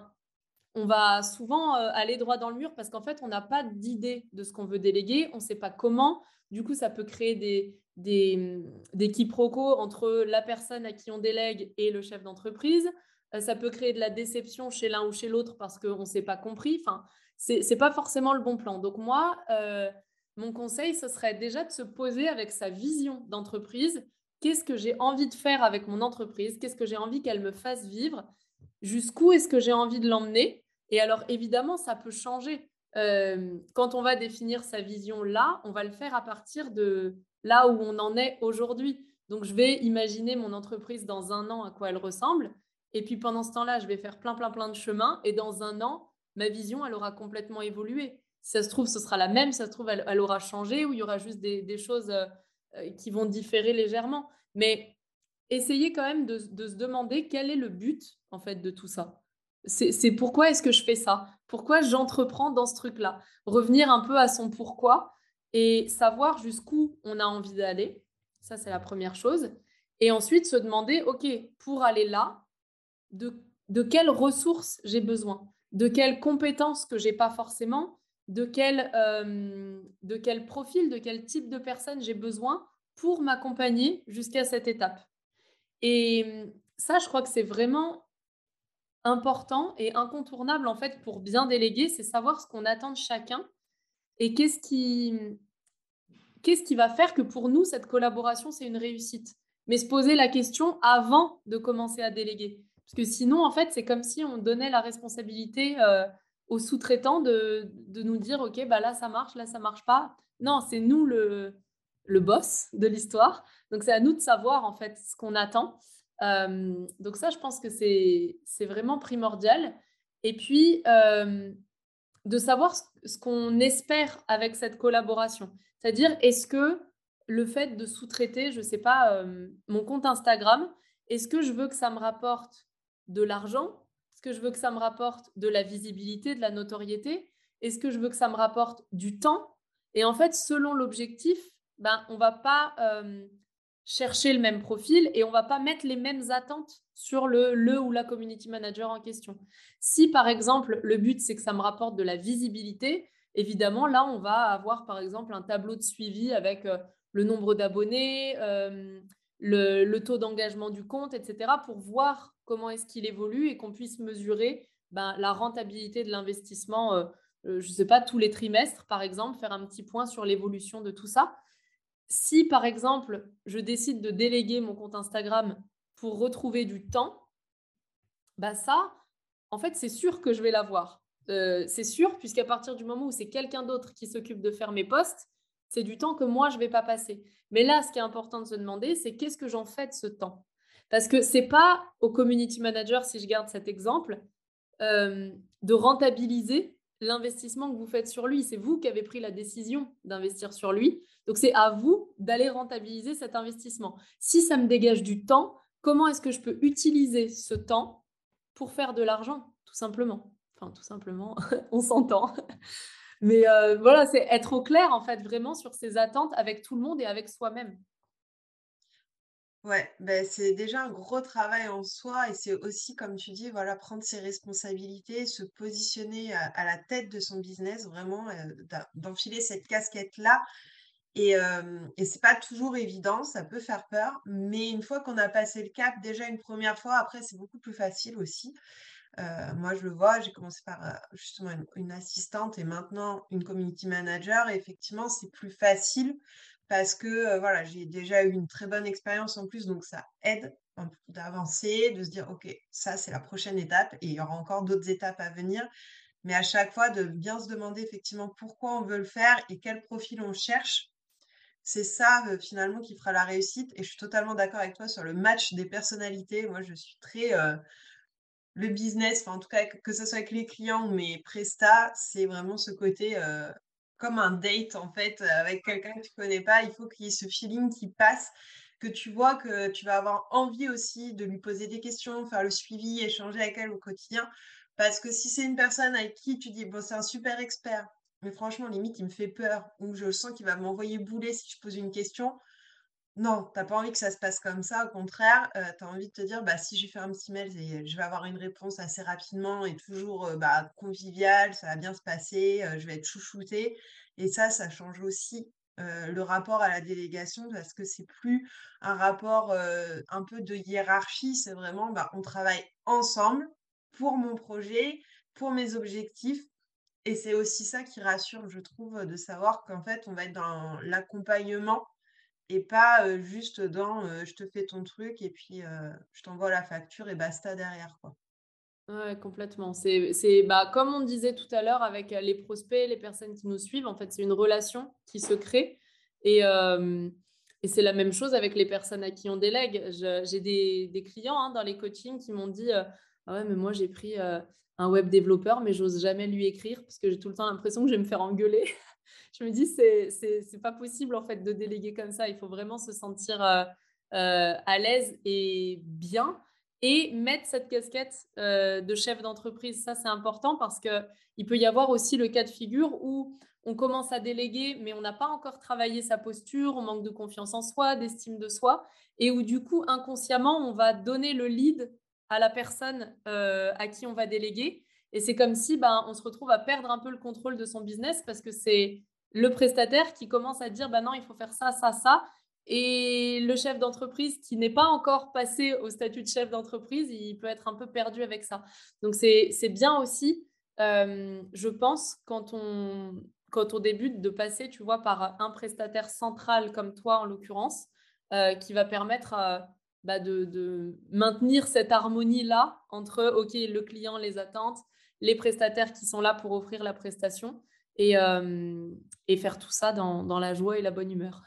on va souvent euh, aller droit dans le mur parce qu'en fait, on n'a pas d'idée de ce qu'on veut déléguer, on ne sait pas comment. Du coup, ça peut créer des, des, des quiproquos entre la personne à qui on délègue et le chef d'entreprise. Euh, ça peut créer de la déception chez l'un ou chez l'autre parce qu'on ne s'est pas compris. Enfin, ce n'est pas forcément le bon plan. Donc moi, euh, mon conseil, ce serait déjà de se poser avec sa vision d'entreprise. Qu'est-ce que j'ai envie de faire avec mon entreprise? Qu'est-ce que j'ai envie qu'elle me fasse vivre? Jusqu'où est-ce que j'ai envie de l'emmener? Et alors, évidemment, ça peut changer. Euh, quand on va définir sa vision là, on va le faire à partir de là où on en est aujourd'hui. Donc, je vais imaginer mon entreprise dans un an à quoi elle ressemble. Et puis, pendant ce temps-là, je vais faire plein, plein, plein de chemins. Et dans un an, ma vision, elle aura complètement évolué. Si ça se trouve, ce sera la même. Si ça se trouve, elle, aura changé ou il y aura juste des, choses euh, euh, qui vont différer légèrement. Mais essayez quand même de, se demander quel est le but, en fait, de tout ça. C'est pourquoi est-ce que je fais ça? Pourquoi j'entreprends dans ce truc-là? Revenir un peu à son pourquoi et savoir jusqu'où on a envie d'aller. Ça, c'est la première chose. Et ensuite, se demander, OK, pour aller là, de, de quelles ressources j'ai besoin? De quelles compétences que j'ai pas forcément? De quel, euh, de quel profil, de quel type de personne j'ai besoin pour m'accompagner jusqu'à cette étape? Et ça, je crois que c'est vraiment important et incontournable en fait pour bien déléguer, c'est savoir ce qu'on attend de chacun et qu'est-ce qui, qu'est-ce qui va faire que pour nous, cette collaboration, c'est une réussite? Mais se poser la question avant de commencer à déléguer. Parce que sinon, en fait, c'est comme si on donnait la responsabilité euh, aux sous-traitants de, de, nous dire, OK, bah là, ça marche, là, ça marche pas. Non, c'est nous le, le boss de l'histoire. Donc, c'est à nous de savoir, en fait, ce qu'on attend. Euh, donc, ça, je pense que c'est vraiment primordial. Et puis, euh, de savoir ce, qu'on espère avec cette collaboration. C'est-à-dire, est-ce que le fait de sous-traiter, je ne sais pas, euh, mon compte Instagram, est-ce que je veux que ça me rapporte de l'argent? Est-ce que je veux que ça me rapporte de la visibilité, de la notoriété? Est-ce que je veux que ça me rapporte du temps? Et en fait, selon l'objectif, ben, on ne va pas euh, chercher le même profil et on ne va pas mettre les mêmes attentes sur le, le ou la community manager en question. Si, par exemple, le but, c'est que ça me rapporte de la visibilité, évidemment, là, on va avoir, par exemple, un tableau de suivi avec euh, le nombre d'abonnés, euh, le, taux d'engagement du compte, etc., pour voir comment est-ce qu'il évolue et qu'on puisse mesurer ben, la rentabilité de l'investissement, euh, je ne sais pas, tous les trimestres, par exemple, faire un petit point sur l'évolution de tout ça. Si, par exemple, je décide de déléguer mon compte Instagram pour retrouver du temps, ben ça, en fait, c'est sûr que je vais l'avoir. Euh, c'est sûr, puisqu'à partir du moment où c'est quelqu'un d'autre qui s'occupe de faire mes posts, c'est du temps que moi, je ne vais pas passer. Mais là, ce qui est important de se demander, c'est qu'est-ce que j'en fais de ce temps? Parce que ce n'est pas au community manager, si je garde cet exemple, euh, de rentabiliser l'investissement que vous faites sur lui. C'est vous qui avez pris la décision d'investir sur lui. Donc, c'est à vous d'aller rentabiliser cet investissement. Si ça me dégage du temps, comment est-ce que je peux utiliser ce temps pour faire de l'argent, tout simplement? Enfin, tout simplement, on s'entend. Mais euh, voilà, c'est être au clair, en fait, vraiment sur ses attentes avec tout le monde et avec soi-même. Ouais, ben c'est déjà un gros travail en soi et c'est aussi, comme tu dis, voilà, prendre ses responsabilités, se positionner à, la tête de son business, vraiment, euh, d'enfiler cette casquette-là. Et, euh, et c'est pas toujours évident, ça peut faire peur, mais une fois qu'on a passé le cap, déjà une première fois, après, c'est beaucoup plus facile aussi. Euh, moi, je le vois, j'ai commencé par euh, justement une, assistante et maintenant une community manager. Et effectivement, c'est plus facile parce que euh, voilà, j'ai déjà eu une très bonne expérience en plus, donc ça aide d'avancer, de se dire, OK, ça, c'est la prochaine étape et il y aura encore d'autres étapes à venir. Mais à chaque fois, de bien se demander effectivement pourquoi on veut le faire et quel profil on cherche. C'est ça finalement qui fera la réussite. Et je suis totalement d'accord avec toi sur le match des personnalités. Moi, je suis très le business, enfin, en tout cas, que ce soit avec les clients ou mes prestats, c'est vraiment ce côté euh, comme un date, en fait, avec quelqu'un que tu connais pas. Il faut qu'il y ait ce feeling qui passe, que tu vois que tu vas avoir envie aussi de lui poser des questions, faire le suivi, échanger avec elle au quotidien. Parce que si c'est une personne avec qui tu dis, bon, c'est un super expert, mais franchement, limite, il me fait peur, ou je sens qu'il va m'envoyer bouler si je pose une question, non, tu n'as pas envie que ça se passe comme ça. Au contraire, euh, tu as envie de te dire, bah, si j'ai fait un petit mail, je vais avoir une réponse assez rapidement et toujours euh, bah, conviviale, ça va bien se passer, euh, je vais être chouchoutée. Et ça, ça change aussi le rapport à la délégation parce que c'est plus un rapport un peu de hiérarchie, c'est vraiment, bah, on travaille ensemble pour mon projet, pour mes objectifs. Et c'est aussi ça qui rassure, je trouve, de savoir qu'en fait, on va être dans l'accompagnement et pas juste dans je te fais ton truc et puis je t'envoie la facture et basta derrière quoi. Ouais, complètement. C'est, bah, comme on disait tout à l'heure avec les prospects, les personnes qui nous suivent, en fait, c'est une relation qui se crée. Et, Et c'est la même chose avec les personnes à qui on délègue. J'ai des, clients hein, dans les coachings qui m'ont dit ah ouais, mais moi j'ai pris un web développeur, mais j'ose jamais lui écrire parce que j'ai tout le temps l'impression que je vais me faire engueuler. Je me dis, c'est, c'est, pas possible en fait de déléguer comme ça. Il faut vraiment se sentir euh, euh, à l'aise et bien et mettre cette casquette euh, de chef d'entreprise. Ça, c'est important parce qu'il peut y avoir aussi le cas de figure où on commence à déléguer, mais on n'a pas encore travaillé sa posture, on manque de confiance en soi, d'estime de soi, et où du coup, inconsciemment, on va donner le lead à la personne à qui on va déléguer. Et c'est comme si ben, on se retrouve à perdre un peu le contrôle de son business parce que c'est le prestataire qui commence à dire bah non, il faut faire ça, ça, ça. Et le chef d'entreprise qui n'est pas encore passé au statut de chef d'entreprise, il peut être un peu perdu avec ça. Donc c'est bien aussi, euh, je pense, quand on, quand on débute de passer, tu vois, par un prestataire central comme toi en l'occurrence, euh, qui va permettre bah, de, de, maintenir cette harmonie-là entre, OK, le client, les attentes, les prestataires qui sont là pour offrir la prestation et, euh, faire tout ça dans, la joie et la bonne humeur.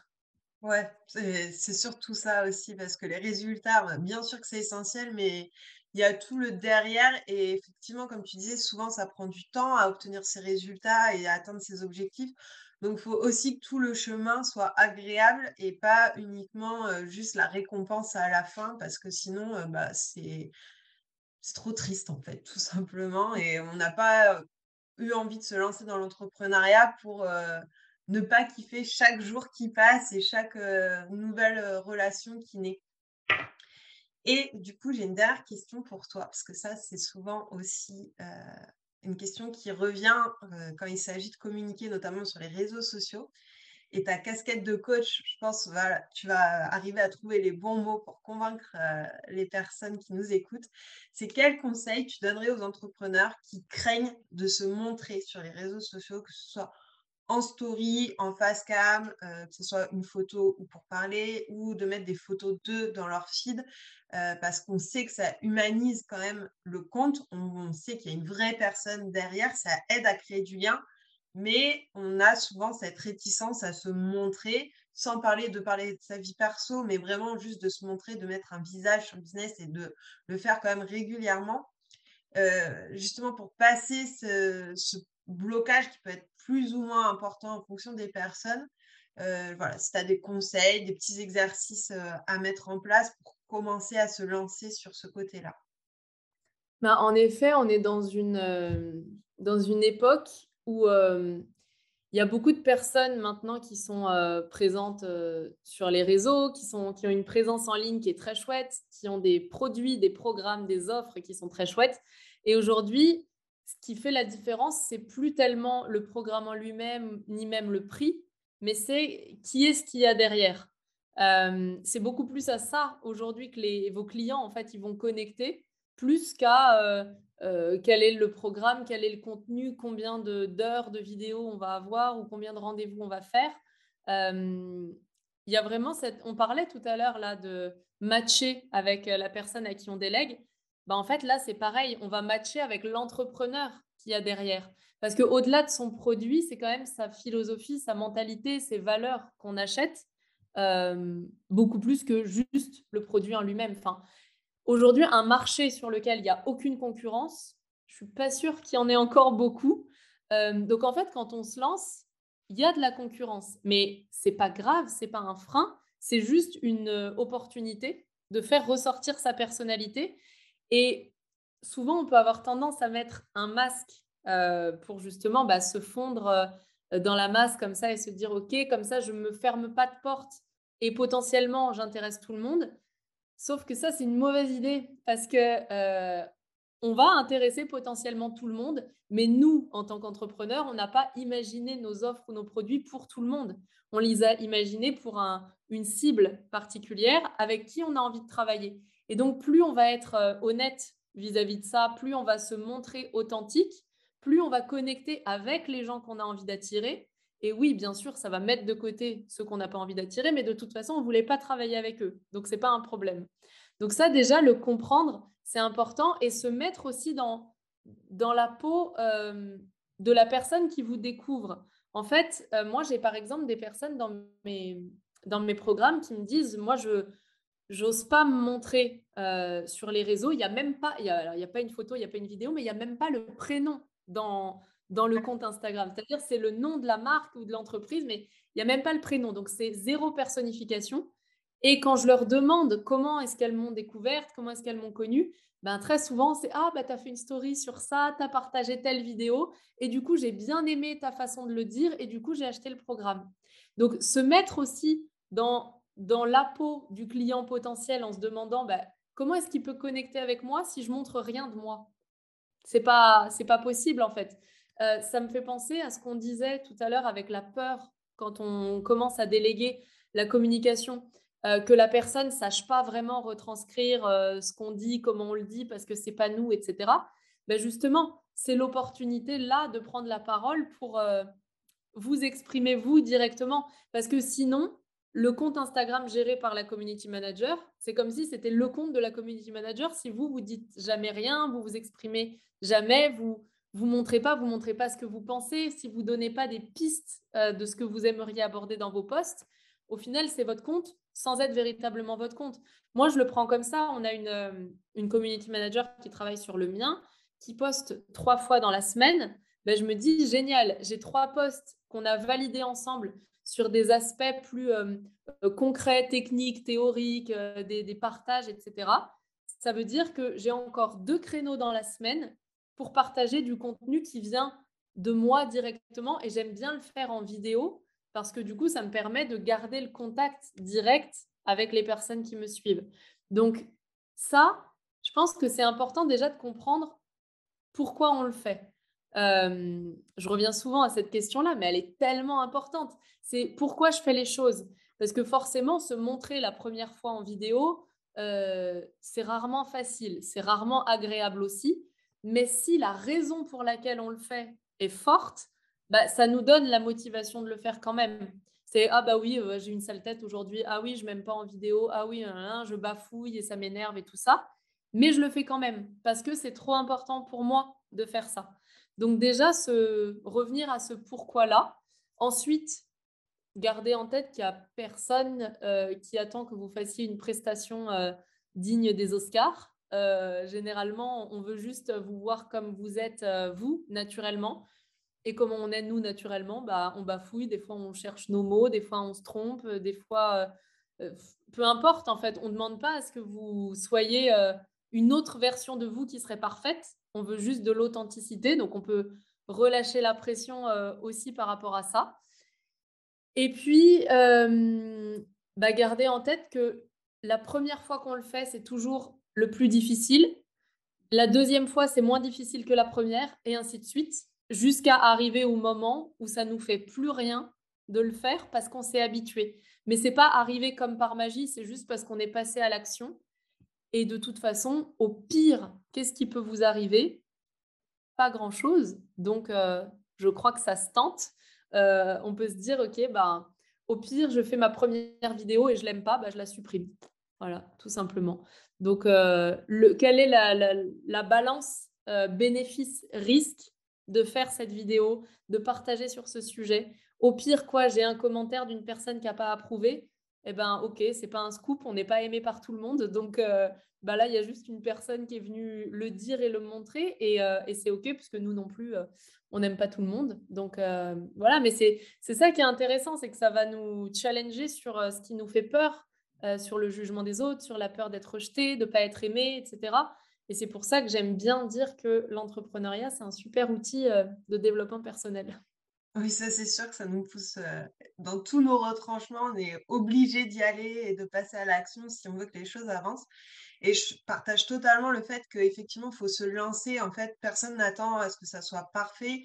Ouais, c'est surtout ça aussi, parce que les résultats, bah, bien sûr que c'est essentiel, mais il y a tout le derrière. Et effectivement, comme tu disais, souvent, ça prend du temps à obtenir ces résultats et à atteindre ces objectifs. Donc, il faut aussi que tout le chemin soit agréable et pas uniquement euh, juste la récompense à la fin, parce que sinon, euh, bah, c'est c'est trop triste en fait, tout simplement. Et on n'a pas eu envie de se lancer dans l'entrepreneuriat pour ne pas kiffer chaque jour qui passe et chaque nouvelle relation qui naît. Et du coup, j'ai une dernière question pour toi, parce que ça, c'est souvent aussi une question qui revient quand il s'agit de communiquer, notamment sur les réseaux sociaux et ta casquette de coach, je pense, voilà, tu vas arriver à trouver les bons mots pour convaincre euh, les personnes qui nous écoutent. C'est quel conseil tu donnerais aux entrepreneurs qui craignent de se montrer sur les réseaux sociaux, que ce soit en story, en face cam, euh, que ce soit une photo ou pour parler, ou de mettre des photos d'eux dans leur feed, euh, parce qu'on sait que ça humanise quand même le compte, on sait qu'il y a une vraie personne derrière, ça aide à créer du lien mais on a souvent cette réticence à se montrer, sans parler de parler de sa vie perso, mais vraiment juste de se montrer, de mettre un visage sur le business et de le faire quand même régulièrement, euh, justement pour passer ce, blocage qui peut être plus ou moins important en fonction des personnes. Euh, voilà, si tu as des conseils, des petits exercices euh, à mettre en place pour commencer à se lancer sur ce côté-là. Ben, en effet, on est dans une, dans une époque où il y a beaucoup de personnes maintenant qui sont présentes sur les réseaux, qui, sont, qui ont une présence en ligne qui est très chouette, qui ont des produits, des programmes, des offres qui sont très chouettes. Et aujourd'hui, ce qui fait la différence, c'est plus tellement le programme en lui-même, ni même le prix, mais c'est qui est-ce qu'il y a derrière. c'est beaucoup plus à ça aujourd'hui que vos clients, en fait, ils vont connecter plus qu'à euh, quel est le programme, quel est le contenu, combien d'heures de, vidéos on va avoir ou combien de rendez-vous on va faire? Euh, il y a vraiment cette. On parlait tout à l'heure là de matcher avec euh, la personne à qui on délègue. Ben, en fait, là, c'est pareil. On va matcher avec l'entrepreneur qui y a derrière. Parce qu'au-delà de son produit, c'est quand même sa philosophie, sa mentalité, ses valeurs qu'on achète, beaucoup plus que juste le produit en lui-même. Aujourd'hui, un marché sur lequel il n'y a aucune concurrence, je suis pas sûre qu'il y en ait encore beaucoup. Euh, donc en fait, quand on se lance, il y a de la concurrence, mais c'est pas grave, c'est pas un frein, c'est juste une euh, opportunité de faire ressortir sa personnalité. Et souvent, on peut avoir tendance à mettre un masque euh, pour justement bah, se fondre dans la masse comme ça et se dire ok, comme ça, je me ferme pas de porte et potentiellement j'intéresse tout le monde. Sauf que ça, c'est une mauvaise idée parce que euh, on va intéresser potentiellement tout le monde, mais nous, en tant qu'entrepreneurs, on n'a pas imaginé nos offres ou nos produits pour tout le monde. On les a imaginés pour une cible particulière avec qui on a envie de travailler. Et donc, plus on va être euh, honnête vis-à-vis -vis de ça, plus on va se montrer authentique, plus on va connecter avec les gens qu'on a envie d'attirer et oui, bien sûr, ça va mettre de côté ceux qu'on n'a pas envie d'attirer, mais de toute façon, on ne voulait pas travailler avec eux. Donc, ce n'est pas un problème. Donc ça, déjà, le comprendre, c'est important et se mettre aussi dans, la peau euh, de la personne qui vous découvre. En fait, euh, moi, j'ai par exemple des personnes dans mes, programmes qui me disent, moi, je j'ose pas me montrer sur les réseaux. Il n'y a même pas, il y a, a pas une photo, il n'y a pas une vidéo, mais il n'y a même pas le prénom dans, dans le compte Instagram. C'est-à-dire, c'est le nom de la marque ou de l'entreprise, mais il n'y a même pas le prénom. Donc, c'est zéro personnification. Et quand je leur demande comment est-ce qu'elles m'ont découverte, comment est-ce qu'elles m'ont connue, ben, très souvent, c'est Ah, bah, tu as fait une story sur ça, tu as partagé telle vidéo, et du coup, j'ai bien aimé ta façon de le dire, et du coup, j'ai acheté le programme. Donc, se mettre aussi dans, dans la peau du client potentiel en se demandant bah, comment est-ce qu'il peut connecter avec moi si je montre rien de moi? C'est pas, pas possible, en fait. Euh, ça me fait penser à ce qu'on disait tout à l'heure avec la peur quand on commence à déléguer la communication. Euh, que la personne ne sache pas vraiment retranscrire euh, ce qu'on dit, comment on le dit, parce que c'est pas nous, etc. Ben justement, c'est l'opportunité là de prendre la parole pour vous exprimer vous directement, parce que sinon, le compte Instagram géré par la community manager, c'est comme si c'était le compte de la community manager. Si vous vous dites jamais rien, vous vous exprimez jamais, vous vous montrez pas, vous montrez pas ce que vous pensez, si vous donnez pas des pistes de ce que vous aimeriez aborder dans vos posts, au final, c'est votre compte sans être véritablement votre compte. Moi, je le prends comme ça. On a une, euh, une community manager qui travaille sur le mien, qui poste trois fois dans la semaine. Ben, je me dis, génial, j'ai trois posts qu'on a validés ensemble sur des aspects plus euh, euh, concrets, techniques, théoriques, des, partages, etc. Ça veut dire que j'ai encore deux créneaux dans la semaine pour partager du contenu qui vient de moi directement et j'aime bien le faire en vidéo parce que du coup, ça me permet de garder le contact direct avec les personnes qui me suivent. Donc ça, je pense que c'est important déjà de comprendre pourquoi on le fait. Euh, je reviens souvent à cette question-là, mais elle est tellement importante. C'est pourquoi je fais les choses? Parce que forcément, se montrer la première fois en vidéo, euh, c'est rarement facile, c'est rarement agréable aussi. Mais si la raison pour laquelle on le fait est forte, bah, ça nous donne la motivation de le faire quand même. C'est ah bah oui, euh, j'ai une sale tête aujourd'hui. Ah oui, je m'aime pas en vidéo. Ah oui, je bafouille et ça m'énerve et tout ça. Mais je le fais quand même parce que c'est trop important pour moi de faire ça. Donc déjà, revenir à ce pourquoi-là. Ensuite, garder en tête qu'il n'y a personne euh, qui attend que vous fassiez une prestation euh, digne des Oscars. Généralement, on veut juste vous voir comme vous êtes, vous, naturellement. Et comment on est, nous, naturellement, bah, on bafouille, des fois on cherche nos mots, des fois on se trompe, euh, des fois, euh, euh, peu importe, en fait, on ne demande pas à ce que vous soyez une autre version de vous qui serait parfaite, on veut juste de l'authenticité, donc on peut relâcher la pression aussi par rapport à ça. Et puis, bah, garder en tête que la première fois qu'on le fait, c'est toujours le plus difficile. La deuxième fois, c'est moins difficile que la première, et ainsi de suite jusqu'à arriver au moment où ça nous fait plus rien de le faire parce qu'on s'est habitué. Mais c'est pas arrivé comme par magie, c'est juste parce qu'on est passé à l'action. Et de toute façon, au pire, qu'est-ce qui peut vous arriver? Pas grand-chose. Donc, euh, je crois que ça se tente. Euh, on peut se dire, OK, bah, au pire, je fais ma première vidéo et je l'aime pas, bah, je la supprime. Voilà, tout simplement. Donc, euh, le, quelle est la, la balance bénéfice-risque de faire cette vidéo, de partager sur ce sujet? Au pire, quoi, j'ai un commentaire d'une personne qui n'a pas approuvé. Eh ben, ok, c'est pas un scoop, on n'est pas aimé par tout le monde. Donc euh, bah là, il y a juste une personne qui est venue le dire et le montrer. Et, euh, c'est ok, puisque nous non plus, euh, on n'aime pas tout le monde. Donc voilà, mais c'est ça qui est intéressant, c'est que ça va nous challenger sur ce qui nous fait peur, sur le jugement des autres, sur la peur d'être rejeté, de ne pas être aimé, etc. Et c'est pour ça que j'aime bien dire que l'entrepreneuriat, c'est un super outil euh, de développement personnel. Oui, ça c'est sûr que ça nous pousse euh, dans tous nos retranchements. On est obligé d'y aller et de passer à l'action si on veut que les choses avancent. Et je partage totalement le fait qu'effectivement, il faut se lancer. En fait, personne n'attend à ce que ça soit parfait.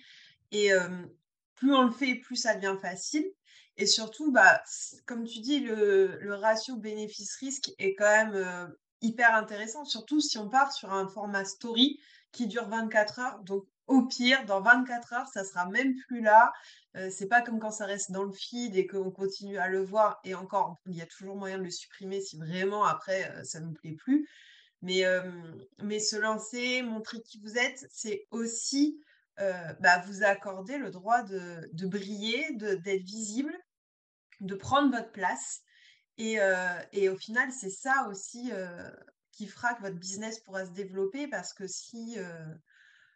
Et euh, plus on le fait, plus ça devient facile. Et surtout, bah, comme tu dis, le, le ratio bénéfice-risque est quand même hyper intéressant, surtout si on part sur un format story qui dure 24 heures. Donc, au pire, dans 24 heures, ça sera même plus là. Euh, c'est pas comme quand ça reste dans le feed et qu'on continue à le voir. Et encore, il y a toujours moyen de le supprimer si vraiment après euh, ça ne nous plaît plus. Mais, euh, mais se lancer, montrer qui vous êtes, c'est aussi bah, vous accorder le droit de, de briller, d'être visible de prendre votre place. Et, et au final, c'est ça aussi qui fera que votre business pourra se développer parce que si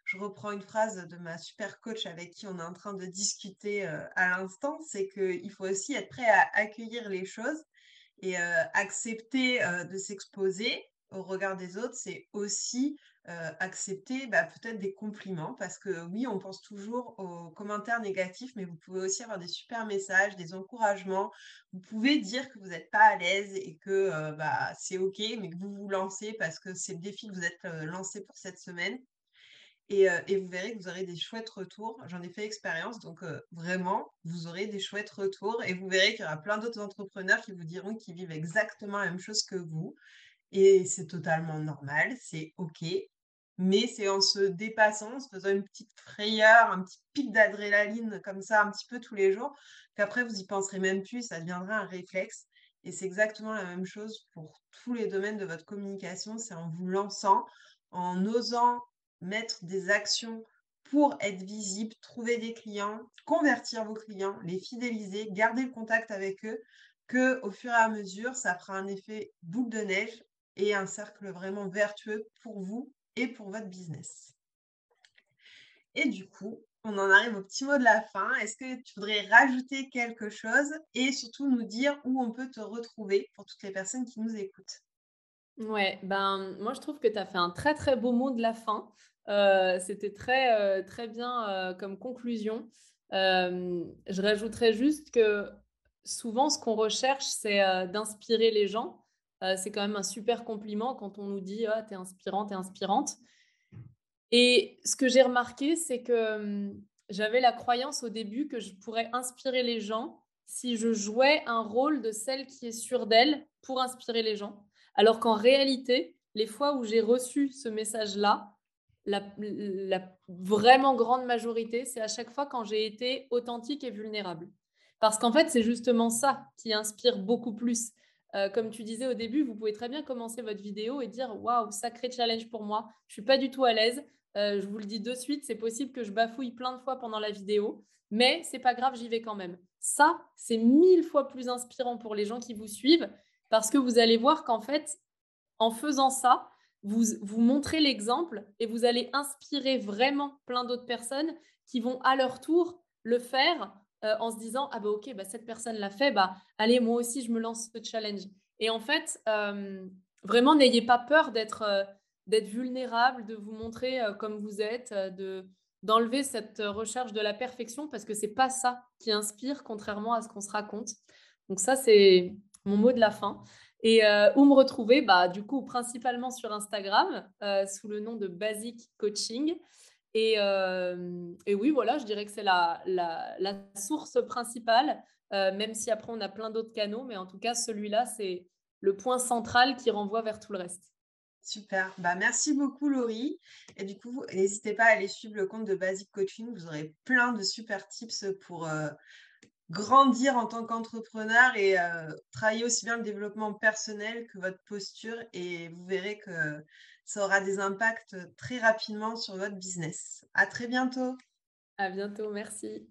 je reprends une phrase de ma super coach avec qui on est en train de discuter à l'instant, c'est qu'il faut aussi être prêt à accueillir les choses et accepter de s'exposer au regard des autres, c'est aussi accepter bah, peut-être des compliments parce que oui, on pense toujours aux commentaires négatifs, mais vous pouvez aussi avoir des super messages, des encouragements. Vous pouvez dire que vous n'êtes pas à l'aise et que bah, c'est OK, mais que vous vous lancez parce que c'est le défi que vous êtes lancé pour cette semaine. Et, vous verrez que vous aurez des chouettes retours. J'en ai fait expérience, donc vraiment, vous aurez des chouettes retours et vous verrez qu'il y aura plein d'autres entrepreneurs qui vous diront qu'ils vivent exactement la même chose que vous. Et c'est totalement normal, c'est OK. Mais c'est en se dépassant, en se faisant une petite frayeur, un petit pic d'adrénaline comme ça, un petit peu tous les jours, qu'après vous y penserez même plus, ça deviendra un réflexe. Et c'est exactement la même chose pour tous les domaines de votre communication, c'est en vous lançant, en osant mettre des actions pour être visible, trouver des clients, convertir vos clients, les fidéliser, garder le contact avec eux, que au fur et à mesure, ça fera un effet boule de neige et un cercle vraiment vertueux pour vous et pour votre business. Et du coup, on en arrive au petit mot de la fin. Est-ce que tu voudrais rajouter quelque chose et surtout nous dire où on peut te retrouver pour toutes les personnes qui nous écoutent? Ouais, ben moi je trouve que tu as fait un très très beau mot de la fin. Euh, c'était très euh, très bien euh, comme conclusion. je rajouterais juste que souvent ce qu'on recherche c'est d'inspirer les gens euh, c'est quand même un super compliment quand on nous dit ah, t'es inspirante, t'es inspirante. Et ce que j'ai remarqué, c'est que hum, j'avais la croyance au début que je pourrais inspirer les gens si je jouais un rôle de celle qui est sûre d'elle pour inspirer les gens. Alors qu'en réalité, les fois où j'ai reçu ce message-là, la, la, vraiment grande majorité, c'est à chaque fois quand j'ai été authentique et vulnérable. Parce qu'en fait, c'est justement ça qui inspire beaucoup plus. Euh, comme tu disais au début, vous pouvez très bien commencer votre vidéo et dire waouh, sacré challenge pour moi. Je suis pas du tout à l'aise. Euh, je vous le dis de suite, c'est possible que je bafouille plein de fois pendant la vidéo, mais c'est pas grave, j'y vais quand même. Ça, c'est mille fois plus inspirant pour les gens qui vous suivent parce que vous allez voir qu'en fait, en faisant ça, vous, vous montrez l'exemple et vous allez inspirer vraiment plein d'autres personnes qui vont à leur tour le faire euh, en se disant ah bah ok bah cette personne l'a fait bah allez moi aussi je me lance ce challenge. Et en fait euh, vraiment n'ayez pas peur d'être euh, d'être vulnérable de vous montrer comme vous êtes de d'enlever cette recherche de la perfection parce que c'est pas ça qui inspire contrairement à ce qu'on se raconte. Donc ça c'est mon mot de la fin. Et où me retrouver? Bah du coup principalement sur Instagram sous le nom de Basic Coaching et, et, oui, voilà, je dirais que c'est la, source principale, même si après on a plein d'autres canaux, mais en tout cas, celui-là, c'est le point central qui renvoie vers tout le reste. Super, bah, merci beaucoup Laurie. Et du coup, n'hésitez pas à aller suivre le compte de Basic Coaching, vous aurez plein de super tips pour grandir en tant qu'entrepreneur et travailler aussi bien le développement personnel que votre posture. Et vous verrez que ça aura des impacts très rapidement sur votre business. À très bientôt. À bientôt, merci.